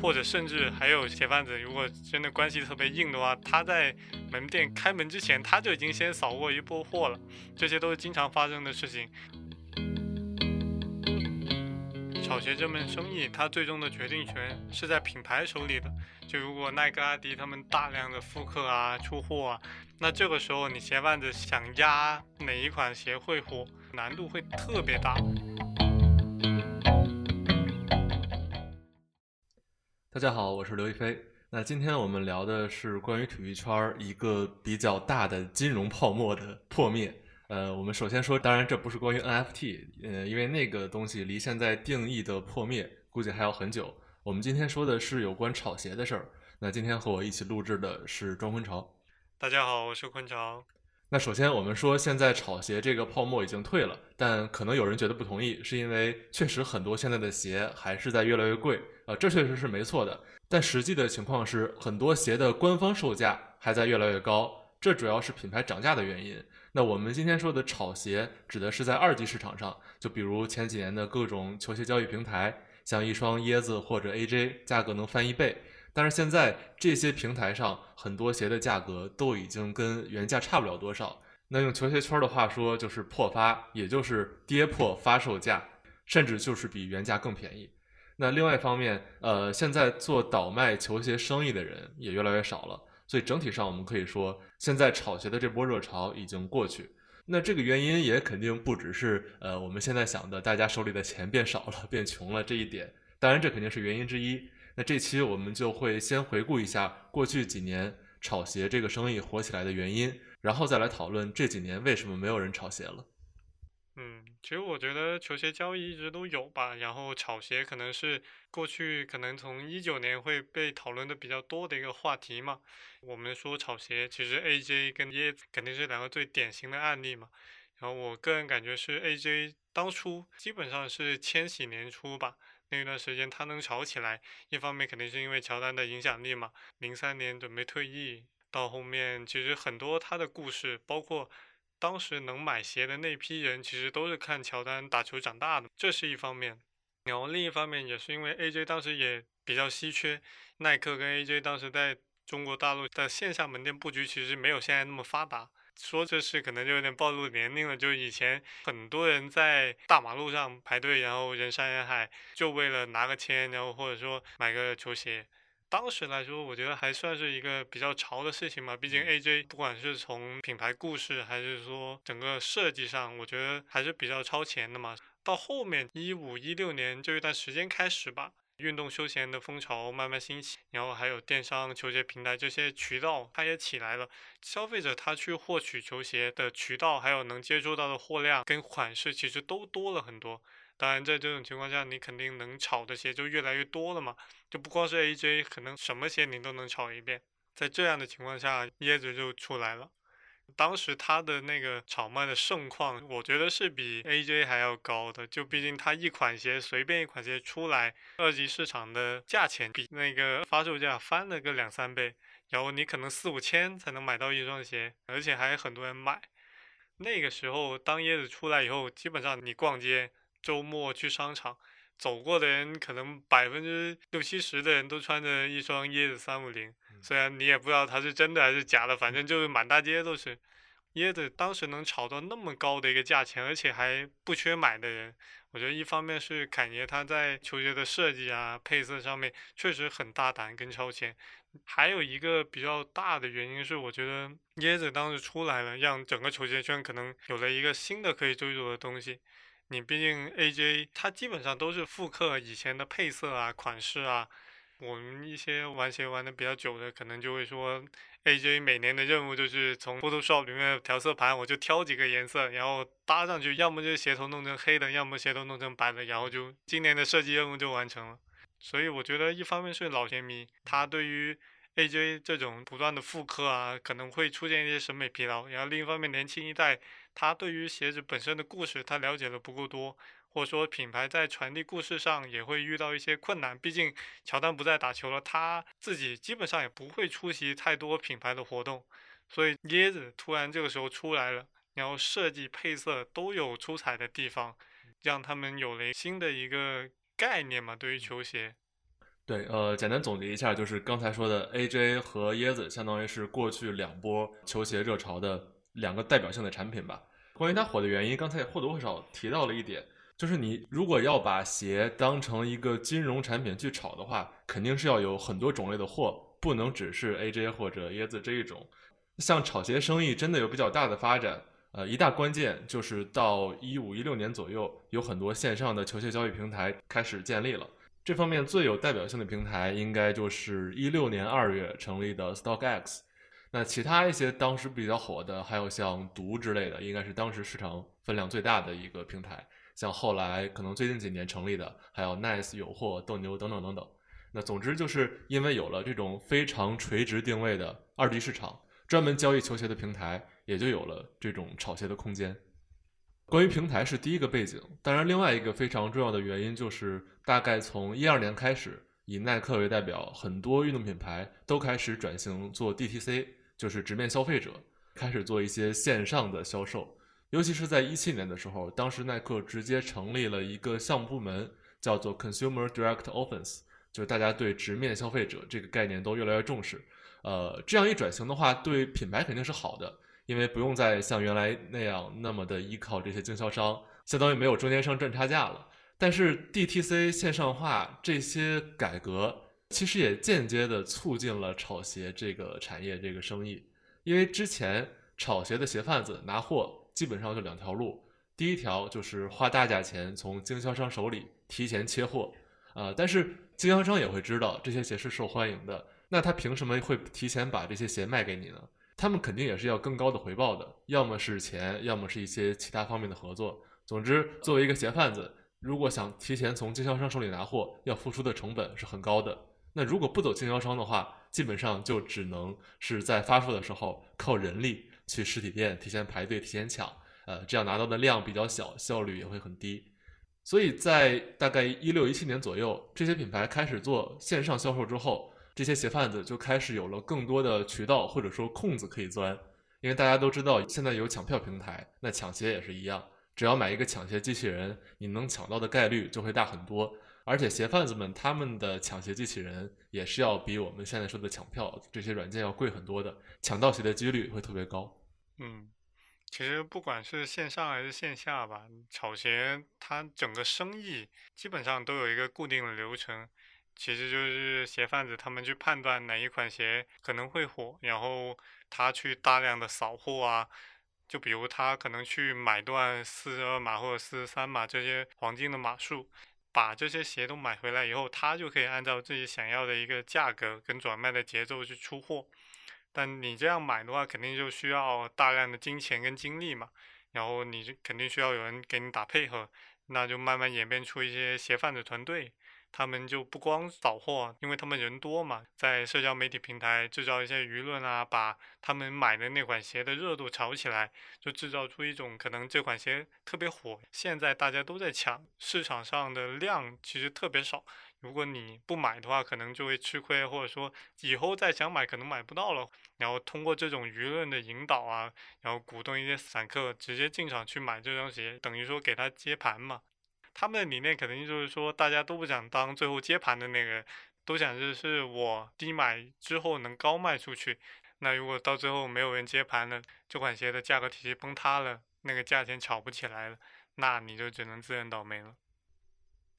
或者甚至还有鞋贩子，如果真的关系特别硬的话，他在门店开门之前，他就已经先扫过一波货了，这些都是经常发生的事情。炒鞋这门生意，它最终的决定权是在品牌手里的。就如果耐克、阿迪他们大量的复刻啊、出货啊，那这个时候你鞋贩子想压哪一款鞋会火，难度会特别大。大家好，我是刘亦菲。那今天我们聊的是关于体育圈一个比较大的金融泡沫的破灭。呃，我们首先说，当然这不是关于 NFT，呃，因为那个东西离现在定义的破灭估计还要很久。我们今天说的是有关炒鞋的事儿。那今天和我一起录制的是庄坤潮。大家好，我是坤潮。那首先我们说，现在炒鞋这个泡沫已经退了，但可能有人觉得不同意，是因为确实很多现在的鞋还是在越来越贵。呃，这确实是没错的，但实际的情况是，很多鞋的官方售价还在越来越高，这主要是品牌涨价的原因。那我们今天说的炒鞋，指的是在二级市场上，就比如前几年的各种球鞋交易平台，像一双椰子或者 AJ，价格能翻一倍。但是现在这些平台上很多鞋的价格都已经跟原价差不了多少。那用球鞋圈的话说，就是破发，也就是跌破发售价，甚至就是比原价更便宜。那另外一方面，呃，现在做倒卖球鞋生意的人也越来越少了。所以整体上，我们可以说，现在炒鞋的这波热潮已经过去。那这个原因也肯定不只是呃我们现在想的，大家手里的钱变少了、变穷了这一点。当然，这肯定是原因之一。那这期我们就会先回顾一下过去几年炒鞋这个生意火起来的原因，然后再来讨论这几年为什么没有人炒鞋了。嗯，其实我觉得球鞋交易一直都有吧，然后炒鞋可能是过去可能从一九年会被讨论的比较多的一个话题嘛。我们说炒鞋，其实 AJ 跟椰子肯定是两个最典型的案例嘛。然后我个人感觉是 AJ 当初基本上是千禧年初吧，那一段时间他能炒起来，一方面肯定是因为乔丹的影响力嘛。零三年准备退役，到后面其实很多他的故事，包括。当时能买鞋的那批人，其实都是看乔丹打球长大的，这是一方面。然后另一方面，也是因为 AJ 当时也比较稀缺，耐克跟 AJ 当时在中国大陆的线下门店布局其实没有现在那么发达。说这事可能就有点暴露年龄了，就以前很多人在大马路上排队，然后人山人海，就为了拿个签，然后或者说买个球鞋。当时来说，我觉得还算是一个比较潮的事情嘛。毕竟 AJ 不管是从品牌故事，还是说整个设计上，我觉得还是比较超前的嘛。到后面一五一六年这一段时间开始吧，运动休闲的风潮慢慢兴起，然后还有电商、球鞋平台这些渠道，它也起来了。消费者他去获取球鞋的渠道，还有能接触到的货量跟款式，其实都多了很多。当然，在这种情况下，你肯定能炒的鞋就越来越多了嘛，就不光是 AJ，可能什么鞋你都能炒一遍。在这样的情况下，椰子就出来了。当时它的那个炒卖的盛况，我觉得是比 AJ 还要高的。就毕竟它一款鞋随便一款鞋出来，二级市场的价钱比那个发售价翻了个两三倍，然后你可能四五千才能买到一双鞋，而且还很多人买。那个时候，当椰子出来以后，基本上你逛街。周末去商场走过的人，可能百分之六七十的人都穿着一双椰子三五零，虽然你也不知道它是真的还是假的，反正就是满大街都是椰子。当时能炒到那么高的一个价钱，而且还不缺买的人，我觉得一方面是侃爷他在球鞋的设计啊、配色上面确实很大胆跟超前，还有一个比较大的原因是，我觉得椰子当时出来了，让整个球鞋圈可能有了一个新的可以追逐的东西。你毕竟 AJ 它基本上都是复刻以前的配色啊、款式啊。我们一些玩鞋玩的比较久的，可能就会说，AJ 每年的任务就是从 Photoshop 里面调色盘，我就挑几个颜色，然后搭上去，要么就鞋头弄成黑的，要么鞋头弄成白的，然后就今年的设计任务就完成了。所以我觉得一方面是老鞋迷，他对于 AJ 这种不断的复刻啊，可能会出现一些审美疲劳。然后另一方面，年轻一代他对于鞋子本身的故事，他了解的不够多，或者说品牌在传递故事上也会遇到一些困难。毕竟乔丹不再打球了，他自己基本上也不会出席太多品牌的活动。所以椰子突然这个时候出来了，然后设计配色都有出彩的地方，让他们有了新的一个概念嘛，对于球鞋。对，呃，简单总结一下，就是刚才说的 AJ 和椰子，相当于是过去两波球鞋热潮的两个代表性的产品吧。关于它火的原因，刚才也或多或少提到了一点，就是你如果要把鞋当成一个金融产品去炒的话，肯定是要有很多种类的货，不能只是 AJ 或者椰子这一种。像炒鞋生意真的有比较大的发展，呃，一大关键就是到一五一六年左右，有很多线上的球鞋交易平台开始建立了。这方面最有代表性的平台，应该就是一六年二月成立的 StockX。那其他一些当时比较火的，还有像毒之类的，应该是当时市场分量最大的一个平台。像后来可能最近几年成立的，还有 Nice、有货、斗牛等等等等。那总之就是因为有了这种非常垂直定位的二级市场，专门交易球鞋的平台，也就有了这种炒鞋的空间。关于平台是第一个背景，当然另外一个非常重要的原因就是，大概从一二年开始，以耐克为代表，很多运动品牌都开始转型做 DTC。就是直面消费者，开始做一些线上的销售，尤其是在一七年的时候，当时耐克直接成立了一个项目部门，叫做 Consumer Direct Offense，就是大家对直面消费者这个概念都越来越重视。呃，这样一转型的话，对品牌肯定是好的，因为不用再像原来那样那么的依靠这些经销商，相当于没有中间商赚差价了。但是 DTC 线上化这些改革。其实也间接的促进了炒鞋这个产业这个生意，因为之前炒鞋的鞋贩子拿货基本上就两条路，第一条就是花大价钱从经销商手里提前切货，啊，但是经销商也会知道这些鞋是受欢迎的，那他凭什么会提前把这些鞋卖给你呢？他们肯定也是要更高的回报的，要么是钱，要么是一些其他方面的合作。总之，作为一个鞋贩子，如果想提前从经销商手里拿货，要付出的成本是很高的。那如果不走经销商的话，基本上就只能是在发售的时候靠人力去实体店提前排队、提前抢，呃，这样拿到的量比较小，效率也会很低。所以在大概一六一七年左右，这些品牌开始做线上销售之后，这些鞋贩子就开始有了更多的渠道或者说空子可以钻，因为大家都知道现在有抢票平台，那抢鞋也是一样，只要买一个抢鞋机器人，你能抢到的概率就会大很多。而且鞋贩子们他们的抢鞋机器人也是要比我们现在说的抢票这些软件要贵很多的，抢到鞋的几率会特别高。嗯，其实不管是线上还是线下吧，炒鞋它整个生意基本上都有一个固定的流程，其实就是鞋贩子他们去判断哪一款鞋可能会火，然后他去大量的扫货啊，就比如他可能去买断四十二码或者四十三码这些黄金的码数。把这些鞋都买回来以后，他就可以按照自己想要的一个价格跟转卖的节奏去出货。但你这样买的话，肯定就需要大量的金钱跟精力嘛，然后你就肯定需要有人给你打配合，那就慢慢演变出一些鞋贩子团队。他们就不光扫货，因为他们人多嘛，在社交媒体平台制造一些舆论啊，把他们买的那款鞋的热度炒起来，就制造出一种可能这款鞋特别火，现在大家都在抢，市场上的量其实特别少。如果你不买的话，可能就会吃亏，或者说以后再想买可能买不到了。然后通过这种舆论的引导啊，然后鼓动一些散客直接进场去买这双鞋，等于说给他接盘嘛。他们的理念肯定就是说，大家都不想当最后接盘的那个，都想着是我低买之后能高卖出去。那如果到最后没有人接盘了，这款鞋的价格体系崩塌了，那个价钱炒不起来了，那你就只能自认倒霉了。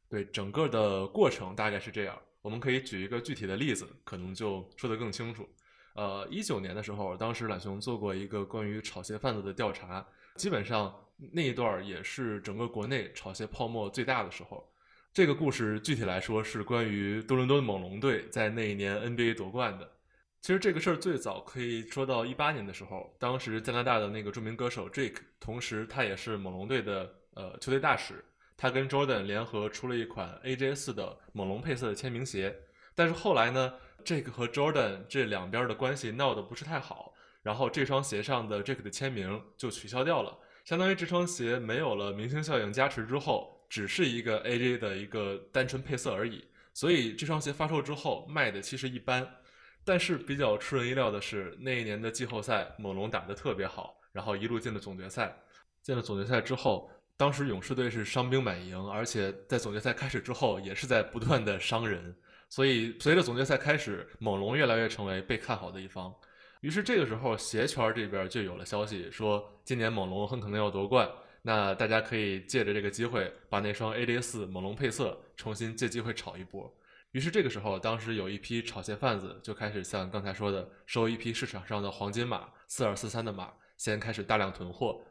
对，整个的过程大概是这样。我们可以举一个具体的例子，可能就说得更清楚。呃，一九年的时候，当时懒熊做过一个关于炒鞋贩子的调查，基本上。那一段也是整个国内炒鞋泡沫最大的时候。这个故事具体来说是关于多伦多猛龙队在那一年 NBA 夺冠的。其实这个事儿最早可以说到一八年的时候，当时加拿大的那个著名歌手 Drake，同时他也是猛龙队的呃球队大使，他跟 Jordan 联合出了一款 AJ 四的猛龙配色的签名鞋。但是后来呢，Drake 和 Jordan 这两边的关系闹得不是太好，然后这双鞋上的 Drake 的签名就取消掉了。相当于这双鞋没有了明星效应加持之后，只是一个 AJ 的一个单纯配色而已。所以这双鞋发售之后卖的其实一般。但是比较出人意料的是，那一年的季后赛猛龙打得特别好，然后一路进了总决赛。进了总决赛之后，当时勇士队是伤兵满营，而且在总决赛开始之后也是在不断的伤人。所以随着总决赛开始，猛龙越来越成为被看好的一方。于是这个时候，鞋圈这边就有了消息，说今年猛龙很可能要夺冠。那大家可以借着这个机会，把那双 AJ 四猛龙配色重新借机会炒一波。于是这个时候，当时有一批炒鞋贩子就开始像刚才说的，收一批市场上的黄金码四二四三的码，先开始大量囤货。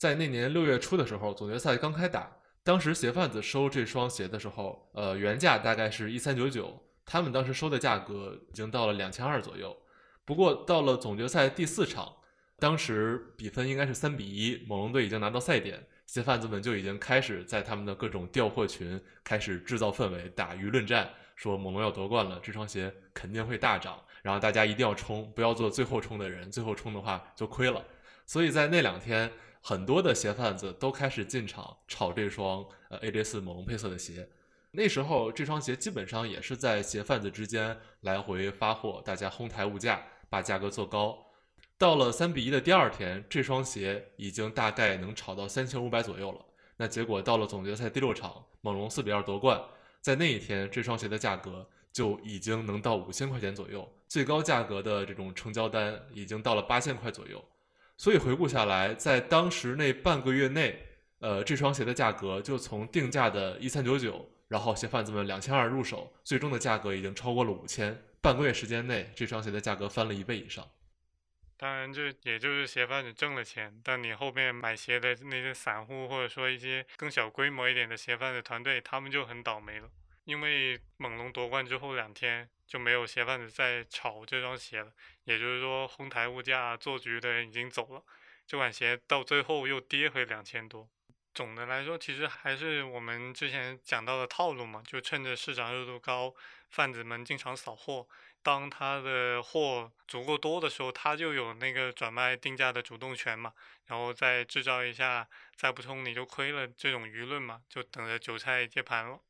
在那年六月初的时候，总决赛刚开打，当时鞋贩子收这双鞋的时候，呃，原价大概是一三九九，他们当时收的价格已经到了两千二左右。不过到了总决赛第四场，当时比分应该是三比一，猛龙队已经拿到赛点，鞋贩子们就已经开始在他们的各种调货群开始制造氛围，打舆论战，说猛龙要夺冠了，这双鞋肯定会大涨，然后大家一定要冲，不要做最后冲的人，最后冲的话就亏了。所以在那两天，很多的鞋贩子都开始进场炒这双呃 AJ 四猛龙配色的鞋。那时候这双鞋基本上也是在鞋贩子之间来回发货，大家哄抬物价。把价格做高，到了三比一的第二天，这双鞋已经大概能炒到三千五百左右了。那结果到了总决赛第六场，猛龙四比二夺冠，在那一天，这双鞋的价格就已经能到五千块钱左右，最高价格的这种成交单已经到了八千块左右。所以回顾下来，在当时那半个月内，呃，这双鞋的价格就从定价的一三九九，然后鞋贩子们两千二入手，最终的价格已经超过了五千。半个月时间内，这双鞋的价格翻了一倍以上。当然，这也就是鞋贩子挣了钱，但你后面买鞋的那些散户，或者说一些更小规模一点的鞋贩子团队，他们就很倒霉了。因为猛龙夺冠之后两天就没有鞋贩子再炒这双鞋了，也就是说哄抬物价做局的人已经走了，这款鞋到最后又跌回两千多。总的来说，其实还是我们之前讲到的套路嘛，就趁着市场热度高，贩子们经常扫货，当他的货足够多的时候，他就有那个转卖定价的主动权嘛，然后再制造一下再不冲你就亏了这种舆论嘛，就等着韭菜接盘了。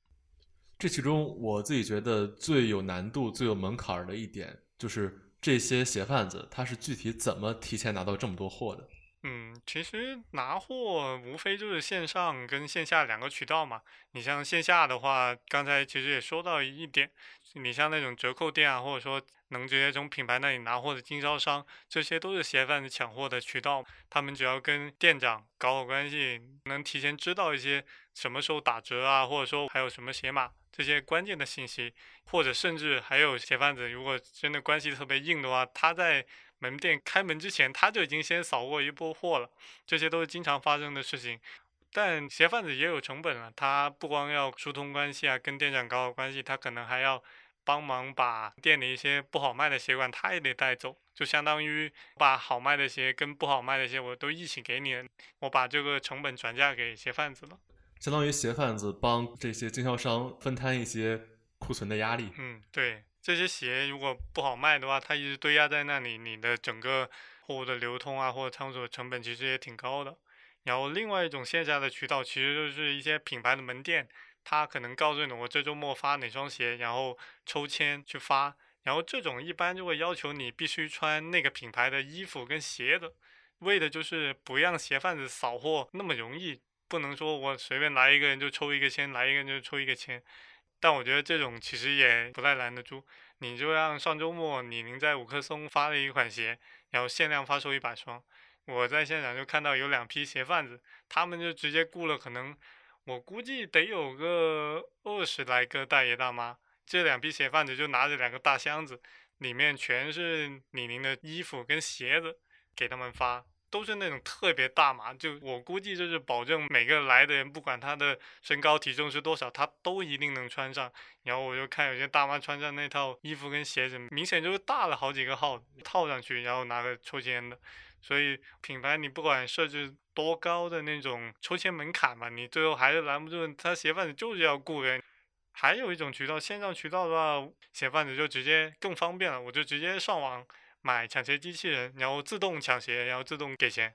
这其中我自己觉得最有难度、最有门槛的一点，就是这些鞋贩子他是具体怎么提前拿到这么多货的。嗯，其实拿货无非就是线上跟线下两个渠道嘛。你像线下的话，刚才其实也说到一点，你像那种折扣店啊，或者说能直接从品牌那里拿货的经销商，这些都是鞋贩子抢货的渠道。他们只要跟店长搞好关系，能提前知道一些什么时候打折啊，或者说还有什么鞋码这些关键的信息，或者甚至还有鞋贩子如果真的关系特别硬的话，他在。门店开门之前，他就已经先扫过一波货了，这些都是经常发生的事情。但鞋贩子也有成本啊，他不光要疏通关系啊，跟店长搞好关系，他可能还要帮忙把店里一些不好卖的鞋款，他也得带走，就相当于把好卖的鞋跟不好卖的鞋我都一起给你，我把这个成本转嫁给鞋贩子了，相当于鞋贩子帮这些经销商分摊一些库存的压力。嗯，对。这些鞋如果不好卖的话，它一直堆压在那里，你的整个货物的流通啊，或者仓储的成本其实也挺高的。然后另外一种线下的渠道，其实就是一些品牌的门店，他可能告诉你我这周末发哪双鞋，然后抽签去发。然后这种一般就会要求你必须穿那个品牌的衣服跟鞋子，为的就是不让鞋贩子扫货那么容易，不能说我随便来一个人就抽一个签，来一个人就抽一个签。但我觉得这种其实也不太拦得住，你就让上周末李宁在五棵松发了一款鞋，然后限量发售一百双，我在现场就看到有两批鞋贩子，他们就直接雇了可能，我估计得有个二十来个大爷大妈，这两批鞋贩子就拿着两个大箱子，里面全是李宁的衣服跟鞋子，给他们发。都是那种特别大码，就我估计就是保证每个来的人，不管他的身高体重是多少，他都一定能穿上。然后我就看有些大妈穿上那套衣服跟鞋子，明显就是大了好几个号套上去，然后拿个抽签的。所以品牌你不管设置多高的那种抽签门槛嘛，你最后还是拦不住他鞋贩子就是要雇人。还有一种渠道，线上渠道的话，鞋贩子就直接更方便了，我就直接上网。买抢鞋机器人，然后自动抢鞋，然后自动给钱。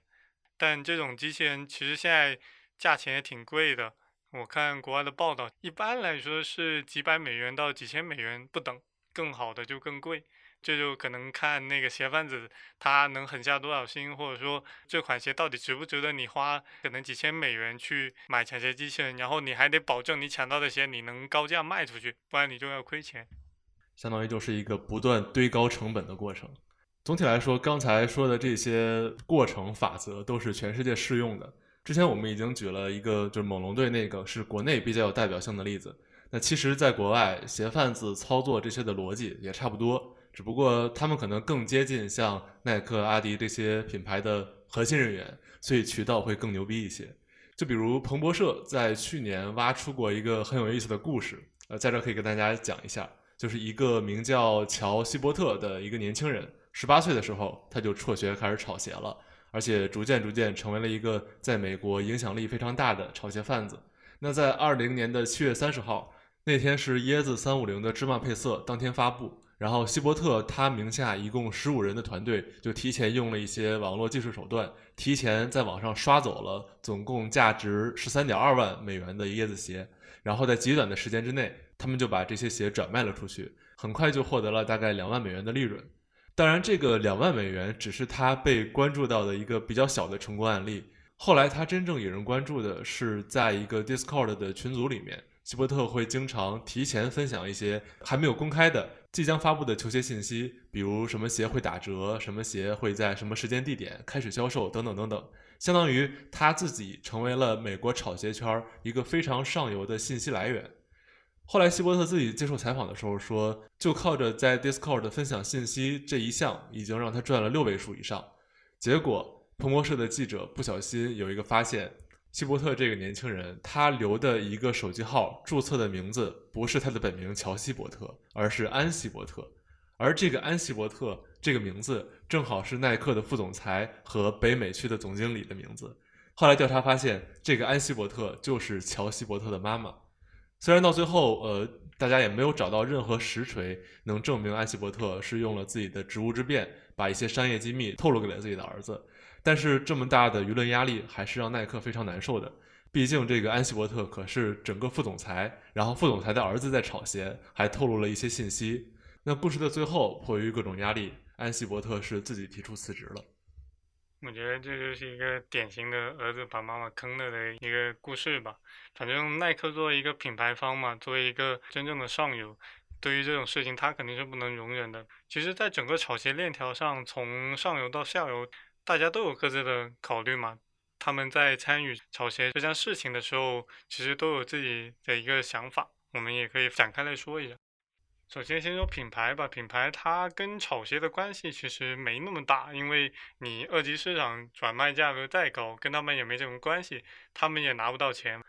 但这种机器人其实现在价钱也挺贵的。我看国外的报道，一般来说是几百美元到几千美元不等，更好的就更贵。这就可能看那个鞋贩子他能狠下多少心，或者说这款鞋到底值不值得你花可能几千美元去买抢鞋机器人，然后你还得保证你抢到的鞋你能高价卖出去，不然你就要亏钱。相当于就是一个不断堆高成本的过程。总体来说，刚才说的这些过程法则都是全世界适用的。之前我们已经举了一个，就是猛龙队那个是国内比较有代表性的例子。那其实，在国外，鞋贩子操作这些的逻辑也差不多，只不过他们可能更接近像耐克、阿迪这些品牌的核心人员，所以渠道会更牛逼一些。就比如彭博社在去年挖出过一个很有意思的故事，呃，在这可以跟大家讲一下，就是一个名叫乔希伯特的一个年轻人。十八岁的时候，他就辍学开始炒鞋了，而且逐渐逐渐成为了一个在美国影响力非常大的炒鞋贩子。那在二零年的七月三十号那天是椰子三五零的芝麻配色当天发布，然后希伯特他名下一共十五人的团队就提前用了一些网络技术手段，提前在网上刷走了总共价值十三点二万美元的椰子鞋，然后在极短的时间之内，他们就把这些鞋转卖了出去，很快就获得了大概两万美元的利润。当然，这个两万美元只是他被关注到的一个比较小的成功案例。后来，他真正引人关注的是，在一个 Discord 的群组里面，希伯特会经常提前分享一些还没有公开的、即将发布的球鞋信息，比如什么鞋会打折，什么鞋会在什么时间地点开始销售，等等等等。相当于他自己成为了美国炒鞋圈一个非常上游的信息来源。后来，希伯特自己接受采访的时候说，就靠着在 Discord 分享信息这一项，已经让他赚了六位数以上。结果，彭博社的记者不小心有一个发现：希伯特这个年轻人，他留的一个手机号注册的名字不是他的本名乔希伯特，而是安希伯特。而这个安希伯特这个名字，正好是耐克的副总裁和北美区的总经理的名字。后来调查发现，这个安希伯特就是乔希伯特的妈妈。虽然到最后，呃，大家也没有找到任何实锤能证明安希伯特是用了自己的职务之便，把一些商业机密透露给了自己的儿子，但是这么大的舆论压力还是让耐克非常难受的。毕竟这个安希伯特可是整个副总裁，然后副总裁的儿子在炒鞋，还透露了一些信息。那故事的最后，迫于各种压力，安希伯特是自己提出辞职了。我觉得这就是一个典型的儿子把妈妈坑了的一个故事吧。反正耐克作为一个品牌方嘛，作为一个真正的上游，对于这种事情他肯定是不能容忍的。其实，在整个炒鞋链条上，从上游到下游，大家都有各自的考虑嘛。他们在参与炒鞋这件事情的时候，其实都有自己的一个想法。我们也可以展开来说一下。首先，先说品牌吧。品牌它跟炒鞋的关系其实没那么大，因为你二级市场转卖价格再高，跟他们也没什么关系，他们也拿不到钱。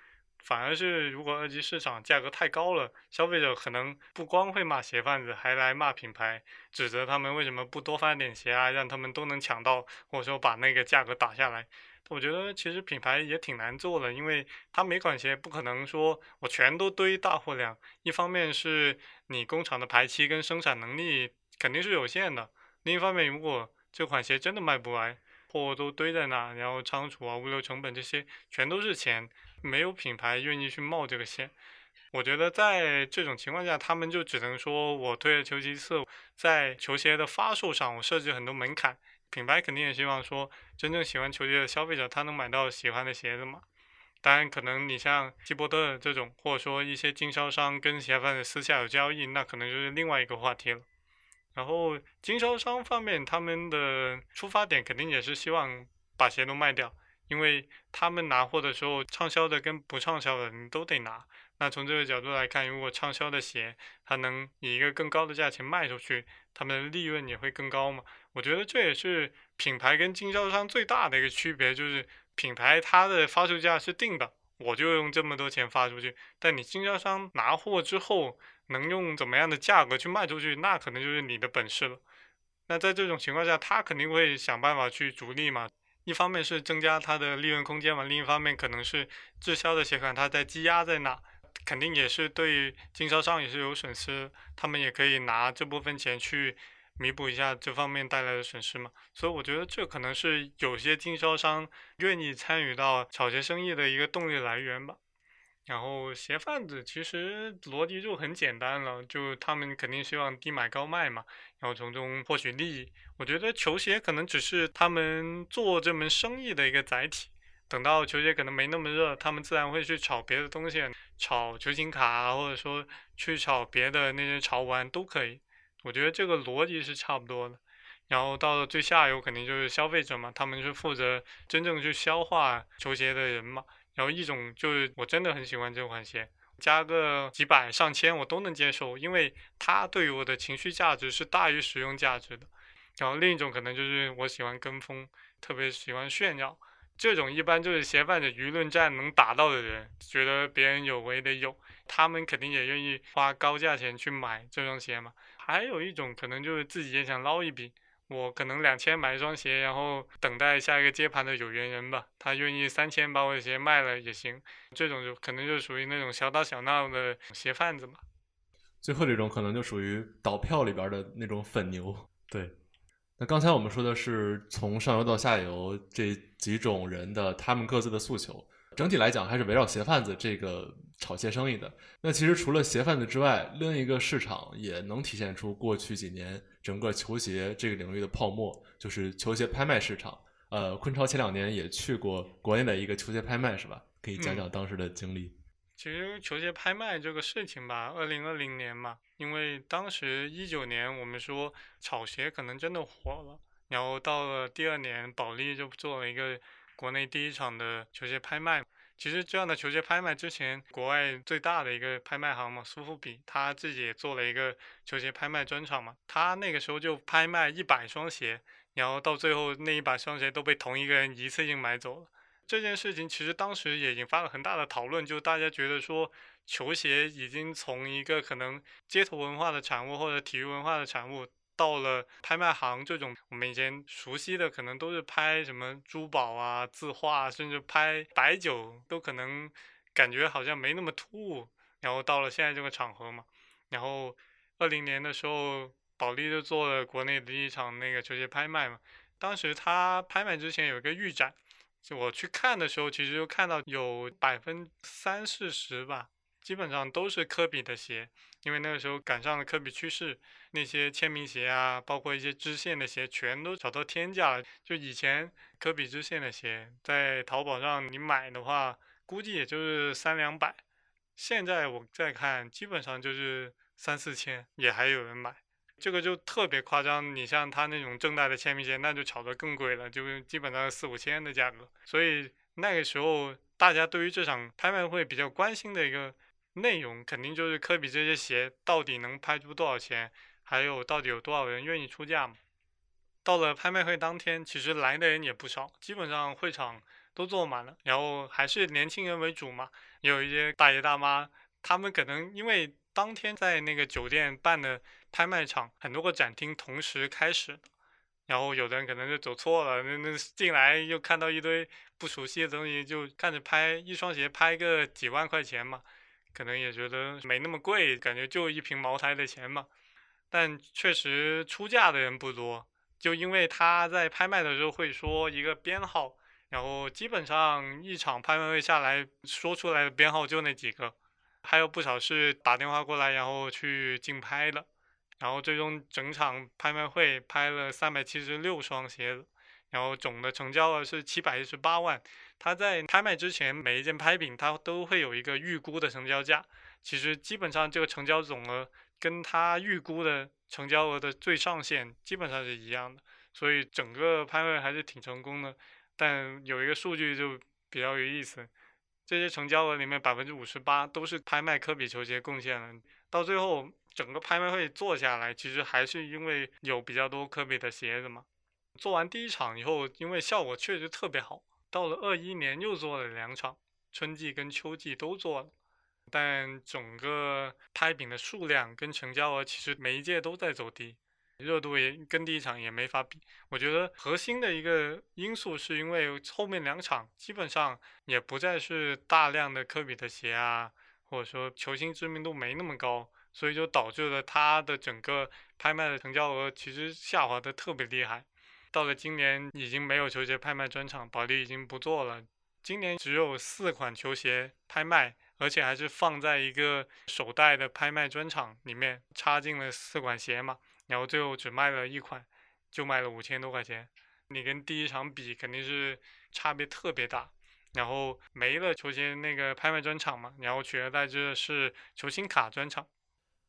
反而是如果二级市场价格太高了，消费者可能不光会骂鞋贩子，还来骂品牌，指责他们为什么不多发点鞋啊，让他们都能抢到，或者说把那个价格打下来。我觉得其实品牌也挺难做的，因为它每款鞋不可能说我全都堆大货量。一方面是你工厂的排期跟生产能力肯定是有限的，另一方面如果这款鞋真的卖不完，货都堆在那，然后仓储啊、物流成本这些全都是钱，没有品牌愿意去冒这个险。我觉得在这种情况下，他们就只能说我推了球其次，在球鞋的发售上我设置很多门槛。品牌肯定也希望说，真正喜欢球鞋的消费者，他能买到喜欢的鞋子嘛？当然，可能你像希伯特这种，或者说一些经销商跟鞋贩子私下有交易，那可能就是另外一个话题了。然后经销商方面，他们的出发点肯定也是希望把鞋都卖掉，因为他们拿货的时候，畅销的跟不畅销的你都得拿。那从这个角度来看，如果畅销的鞋，它能以一个更高的价钱卖出去，他们的利润也会更高嘛？我觉得这也是品牌跟经销商最大的一个区别，就是品牌它的发售价是定的，我就用这么多钱发出去。但你经销商拿货之后能用怎么样的价格去卖出去，那可能就是你的本事了。那在这种情况下，他肯定会想办法去逐利嘛。一方面是增加它的利润空间嘛，另一方面可能是滞销的鞋款它在积压在哪，肯定也是对经销商也是有损失，他们也可以拿这部分钱去。弥补一下这方面带来的损失嘛，所以我觉得这可能是有些经销商愿意参与到炒鞋生意的一个动力来源吧。然后鞋贩子其实逻辑就很简单了，就他们肯定希望低买高卖嘛，然后从中获取利益。我觉得球鞋可能只是他们做这门生意的一个载体。等到球鞋可能没那么热，他们自然会去炒别的东西，炒球星卡，或者说去炒别的那些潮玩都可以。我觉得这个逻辑是差不多的。然后到了最下游，肯定就是消费者嘛，他们是负责真正去消化球鞋的人嘛。然后一种就是我真的很喜欢这款鞋，加个几百上千我都能接受，因为它对于我的情绪价值是大于实用价值的。然后另一种可能就是我喜欢跟风，特别喜欢炫耀，这种一般就是鞋贩子舆论战能打到的人，觉得别人有我也得有，他们肯定也愿意花高价钱去买这双鞋嘛。还有一种可能就是自己也想捞一笔。我可能两千买一双鞋，然后等待下一个接盘的有缘人吧，他愿意三千把我的鞋卖了也行。这种就可能就属于那种小打小闹的鞋贩子嘛。最后这种可能就属于倒票里边的那种粉牛。对，那刚才我们说的是从上游到下游这几种人的他们各自的诉求，整体来讲还是围绕鞋贩子这个炒鞋生意的。那其实除了鞋贩子之外，另一个市场也能体现出过去几年。整个球鞋这个领域的泡沫，就是球鞋拍卖市场。呃，昆超前两年也去过国内的一个球鞋拍卖，是吧？可以讲讲当时的经历。其实球鞋拍卖这个事情吧，二零二零年嘛，因为当时一九年我们说炒鞋可能真的火了，然后到了第二年，保利就做了一个国内第一场的球鞋拍卖。其实这样的球鞋拍卖之前，国外最大的一个拍卖行嘛，苏富比，他自己也做了一个球鞋拍卖专场嘛。他那个时候就拍卖一百双鞋，然后到最后那一百双鞋都被同一个人一次性买走了。这件事情其实当时也引发了很大的讨论，就大家觉得说，球鞋已经从一个可能街头文化的产物或者体育文化的产物。到了拍卖行这种我们以前熟悉的，可能都是拍什么珠宝啊、字画，甚至拍白酒，都可能感觉好像没那么突兀。然后到了现在这个场合嘛，然后二零年的时候，保利就做了国内第一场那个球鞋拍卖嘛。当时他拍卖之前有一个预展，就我去看的时候，其实就看到有百分三四十吧。基本上都是科比的鞋，因为那个时候赶上了科比去世，那些签名鞋啊，包括一些支线的鞋，全都炒到天价了。就以前科比支线的鞋，在淘宝上你买的话，估计也就是三两百。现在我再看，基本上就是三四千，也还有人买。这个就特别夸张。你像他那种正代的签名鞋，那就炒得更贵了，就基本上四五千的价格。所以那个时候，大家对于这场拍卖会比较关心的一个。内容肯定就是科比这些鞋到底能拍出多少钱，还有到底有多少人愿意出价嘛？到了拍卖会当天，其实来的人也不少，基本上会场都坐满了，然后还是年轻人为主嘛，有一些大爷大妈，他们可能因为当天在那个酒店办的拍卖场，很多个展厅同时开始，然后有的人可能就走错了，那那进来又看到一堆不熟悉的东西，就看着拍一双鞋拍个几万块钱嘛。可能也觉得没那么贵，感觉就一瓶茅台的钱嘛。但确实出价的人不多，就因为他在拍卖的时候会说一个编号，然后基本上一场拍卖会下来说出来的编号就那几个，还有不少是打电话过来然后去竞拍的，然后最终整场拍卖会拍了三百七十六双鞋子，然后总的成交额是七百一十八万。他在拍卖之前，每一件拍品他都会有一个预估的成交价。其实基本上这个成交总额跟他预估的成交额的最上限基本上是一样的，所以整个拍卖还是挺成功的。但有一个数据就比较有意思，这些成交额里面百分之五十八都是拍卖科比球鞋贡献的。到最后整个拍卖会做下来，其实还是因为有比较多科比的鞋子嘛。做完第一场以后，因为效果确实特别好。到了二一年又做了两场，春季跟秋季都做了，但整个拍品的数量跟成交额其实每一届都在走低，热度也跟第一场也没法比。我觉得核心的一个因素是因为后面两场基本上也不再是大量的科比的鞋啊，或者说球星知名度没那么高，所以就导致了它的整个拍卖的成交额其实下滑的特别厉害。到了今年，已经没有球鞋拍卖专场，保利已经不做了。今年只有四款球鞋拍卖，而且还是放在一个首代的拍卖专场里面，插进了四款鞋嘛，然后最后只卖了一款，就卖了五千多块钱。你跟第一场比，肯定是差别特别大。然后没了球鞋那个拍卖专场嘛，然后取而代之的是球星卡专场。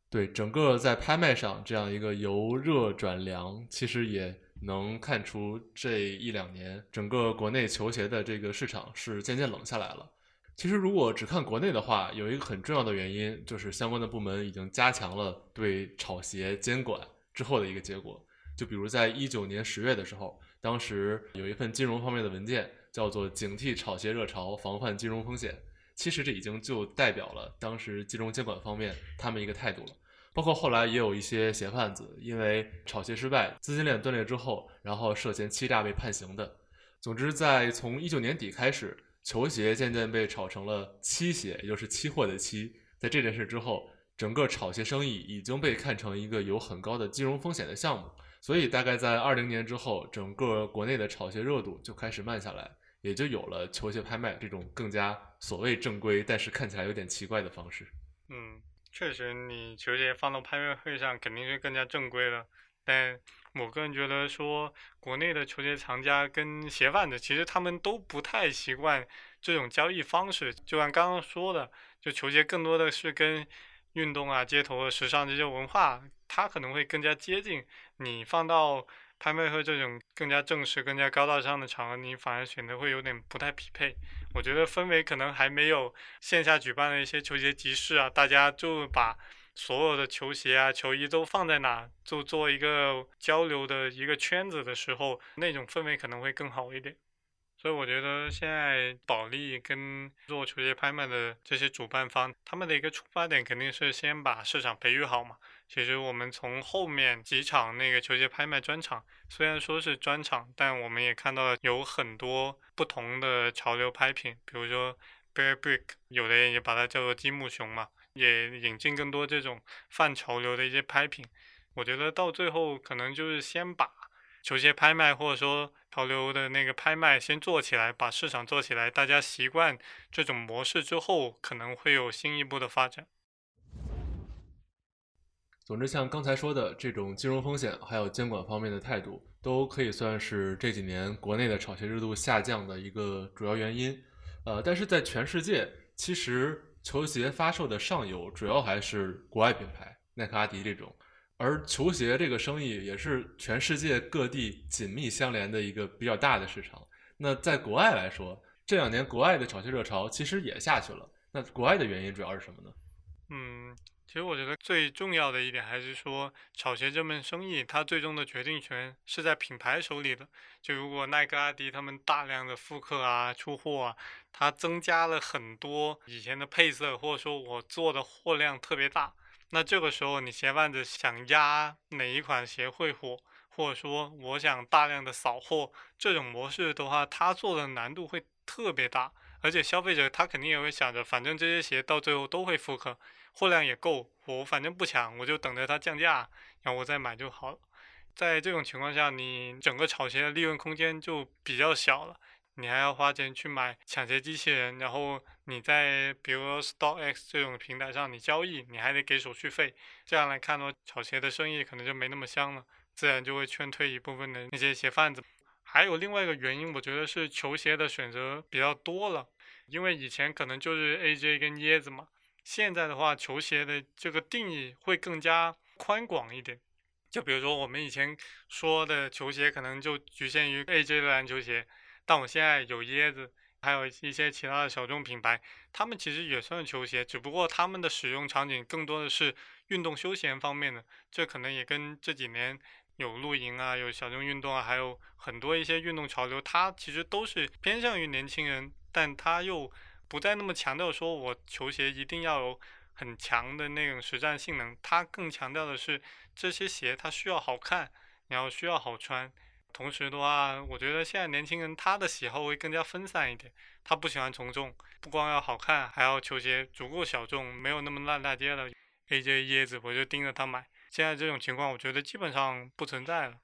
对，整个在拍卖上这样一个由热转凉，其实也能看出这一两年整个国内球鞋的这个市场是渐渐冷下来了。其实如果只看国内的话，有一个很重要的原因就是相关的部门已经加强了对炒鞋监管之后的一个结果。就比如在一九年十月的时候，当时有一份金融方面的文件。叫做警惕炒鞋热潮，防范金融风险。其实这已经就代表了当时金融监管方面他们一个态度了。包括后来也有一些鞋贩子因为炒鞋失败，资金链断裂之后，然后涉嫌欺诈被判刑的。总之，在从一九年底开始，球鞋渐渐被炒成了期鞋，也就是期货的期。在这件事之后，整个炒鞋生意已经被看成一个有很高的金融风险的项目。所以大概在二零年之后，整个国内的炒鞋热度就开始慢下来。也就有了球鞋拍卖这种更加所谓正规，但是看起来有点奇怪的方式。嗯，确实，你球鞋放到拍卖会上肯定是更加正规了。但我个人觉得说，国内的球鞋藏家跟鞋贩子其实他们都不太习惯这种交易方式。就像刚刚说的，就球鞋更多的是跟运动啊、街头的时尚这些文化，它可能会更加接近。你放到拍卖会这种更加正式、更加高大上的场合，你反而显得会有点不太匹配。我觉得氛围可能还没有线下举办的一些球鞋集市啊，大家就把所有的球鞋啊、球衣都放在那，就做一个交流的一个圈子的时候，那种氛围可能会更好一点。所以我觉得现在保利跟做球鞋拍卖的这些主办方，他们的一个出发点肯定是先把市场培育好嘛。其实我们从后面几场那个球鞋拍卖专场，虽然说是专场，但我们也看到了有很多不同的潮流拍品，比如说 Bear Brick，有的人也把它叫做积木熊嘛，也引进更多这种泛潮流的一些拍品。我觉得到最后可能就是先把球鞋拍卖或者说潮流的那个拍卖先做起来，把市场做起来，大家习惯这种模式之后，可能会有新一步的发展。总之，像刚才说的这种金融风险还有监管方面的态度，都可以算是这几年国内的炒鞋热度下降的一个主要原因。呃，但是在全世界，其实球鞋发售的上游主要还是国外品牌，耐克、阿迪这种。而球鞋这个生意也是全世界各地紧密相连的一个比较大的市场。那在国外来说，这两年国外的炒鞋热潮其实也下去了。那国外的原因主要是什么呢？嗯。其实我觉得最重要的一点还是说，炒鞋这门生意，它最终的决定权是在品牌手里的。就如果耐克、阿迪他们大量的复刻啊、出货啊，它增加了很多以前的配色，或者说我做的货量特别大，那这个时候你鞋贩子想压哪一款鞋会火，或者说我想大量的扫货，这种模式的话，它做的难度会特别大，而且消费者他肯定也会想着，反正这些鞋到最后都会复刻。货量也够，我反正不抢，我就等着它降价，然后我再买就好了。在这种情况下，你整个炒鞋的利润空间就比较小了。你还要花钱去买抢鞋机器人，然后你在比如说 StockX 这种平台上你交易，你还得给手续费。这样来看的话，炒鞋的生意可能就没那么香了，自然就会劝退一部分的那些鞋贩子。还有另外一个原因，我觉得是球鞋的选择比较多了，因为以前可能就是 AJ 跟椰子嘛。现在的话，球鞋的这个定义会更加宽广一点。就比如说，我们以前说的球鞋，可能就局限于 AJ 的篮球鞋。但我现在有椰子，还有一些其他的小众品牌，他们其实也算球鞋，只不过他们的使用场景更多的是运动休闲方面的。这可能也跟这几年有露营啊，有小众运动啊，还有很多一些运动潮流，它其实都是偏向于年轻人，但它又。不再那么强调说，我球鞋一定要有很强的那种实战性能，它更强调的是这些鞋它需要好看，然后需要好穿。同时的话，我觉得现在年轻人他的喜好会更加分散一点，他不喜欢从众，不光要好看，还要球鞋足够小众，没有那么烂大街的 AJ 椰子，我就盯着他买。现在这种情况，我觉得基本上不存在了。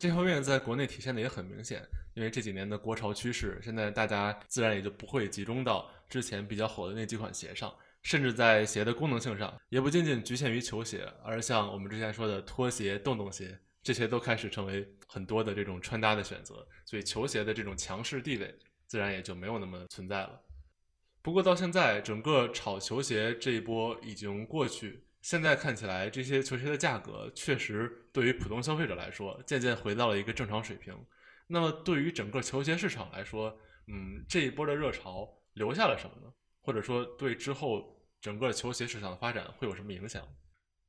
这方面在国内体现的也很明显，因为这几年的国潮趋势，现在大家自然也就不会集中到之前比较火的那几款鞋上，甚至在鞋的功能性上，也不仅仅局限于球鞋，而像我们之前说的拖鞋、洞洞鞋，这些都开始成为很多的这种穿搭的选择，所以球鞋的这种强势地位，自然也就没有那么存在了。不过到现在，整个炒球鞋这一波已经过去。现在看起来，这些球鞋的价格确实对于普通消费者来说，渐渐回到了一个正常水平。那么，对于整个球鞋市场来说，嗯，这一波的热潮留下了什么呢？或者说，对之后整个球鞋市场的发展会有什么影响？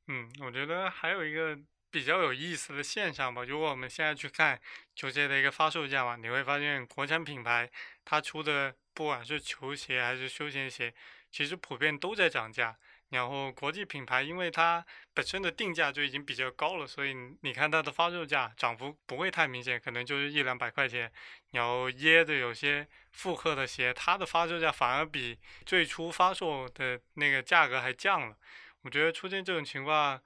嗯，我觉得还有一个比较有意思的现象吧。如果我们现在去看球鞋的一个发售价嘛，你会发现国产品牌它出的不管是球鞋还是休闲鞋，其实普遍都在涨价。然后国际品牌，因为它本身的定价就已经比较高了，所以你看它的发售价涨幅不会太明显，可能就是一两百块钱。然后椰子有些复刻的鞋，它的发售价反而比最初发售的那个价格还降了。我觉得出现这种情况，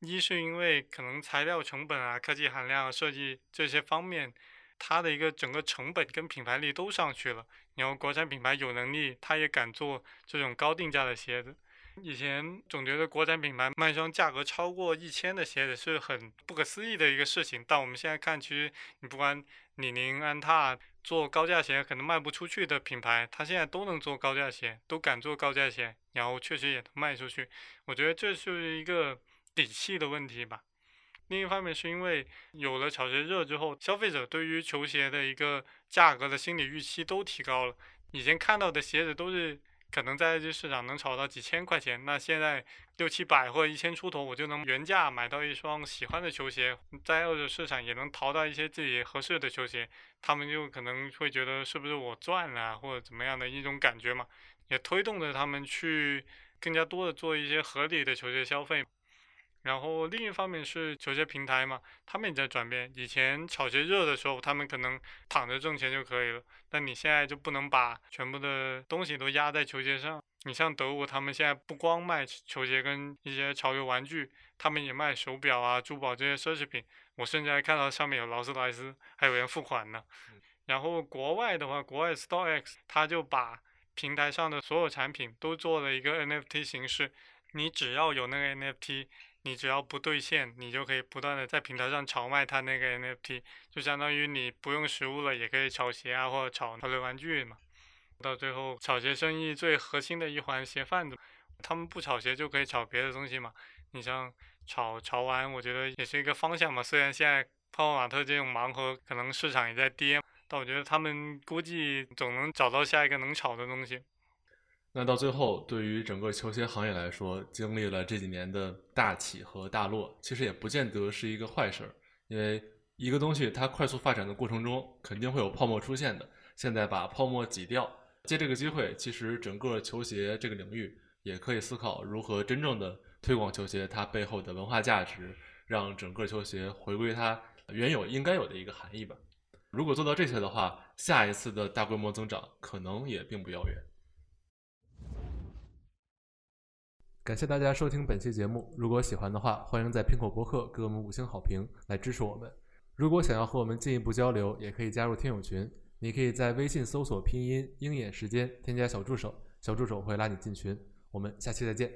一是因为可能材料成本啊、科技含量、设计这些方面，它的一个整个成本跟品牌力都上去了。然后国产品牌有能力，它也敢做这种高定价的鞋子。以前总觉得国产品牌卖一双价格超过一千的鞋子是很不可思议的一个事情，但我们现在看，其实你不管李宁、安踏做高价鞋可能卖不出去的品牌，它现在都能做高价鞋，都敢做高价鞋，然后确实也能卖出去。我觉得这就是一个底气的问题吧。另一方面是因为有了炒鞋热之后，消费者对于球鞋的一个价格的心理预期都提高了，以前看到的鞋子都是。可能在这市场能炒到几千块钱，那现在六七百或者一千出头，我就能原价买到一双喜欢的球鞋，在二手市场也能淘到一些自己合适的球鞋，他们就可能会觉得是不是我赚了或者怎么样的一种感觉嘛，也推动着他们去更加多的做一些合理的球鞋消费。然后另一方面是球鞋平台嘛，他们也在转变。以前炒鞋热的时候，他们可能躺着挣钱就可以了，但你现在就不能把全部的东西都压在球鞋上。你像德国，他们现在不光卖球鞋跟一些潮流玩具，他们也卖手表啊、珠宝这些奢侈品。我甚至还看到上面有劳斯莱斯，还有人付款呢。然后国外的话，国外 StoreX 他就把平台上的所有产品都做了一个 NFT 形式，你只要有那个 NFT。你只要不兑现，你就可以不断的在平台上炒卖它那个 NFT，就相当于你不用实物了，也可以炒鞋啊或者炒潮流玩具嘛。到最后，炒鞋生意最核心的一环，鞋贩子，他们不炒鞋就可以炒别的东西嘛。你像炒潮玩，我觉得也是一个方向嘛。虽然现在泡泡玛特这种盲盒可能市场也在跌，但我觉得他们估计总能找到下一个能炒的东西。那到最后，对于整个球鞋行业来说，经历了这几年的大起和大落，其实也不见得是一个坏事儿。因为一个东西它快速发展的过程中，肯定会有泡沫出现的。现在把泡沫挤掉，借这个机会，其实整个球鞋这个领域也可以思考如何真正的推广球鞋它背后的文化价值，让整个球鞋回归它原有应该有的一个含义吧。如果做到这些的话，下一次的大规模增长可能也并不遥远。感谢大家收听本期节目。如果喜欢的话，欢迎在苹果播客给我们五星好评来支持我们。如果想要和我们进一步交流，也可以加入听友群。你可以在微信搜索拼音鹰眼时间，添加小助手，小助手会拉你进群。我们下期再见。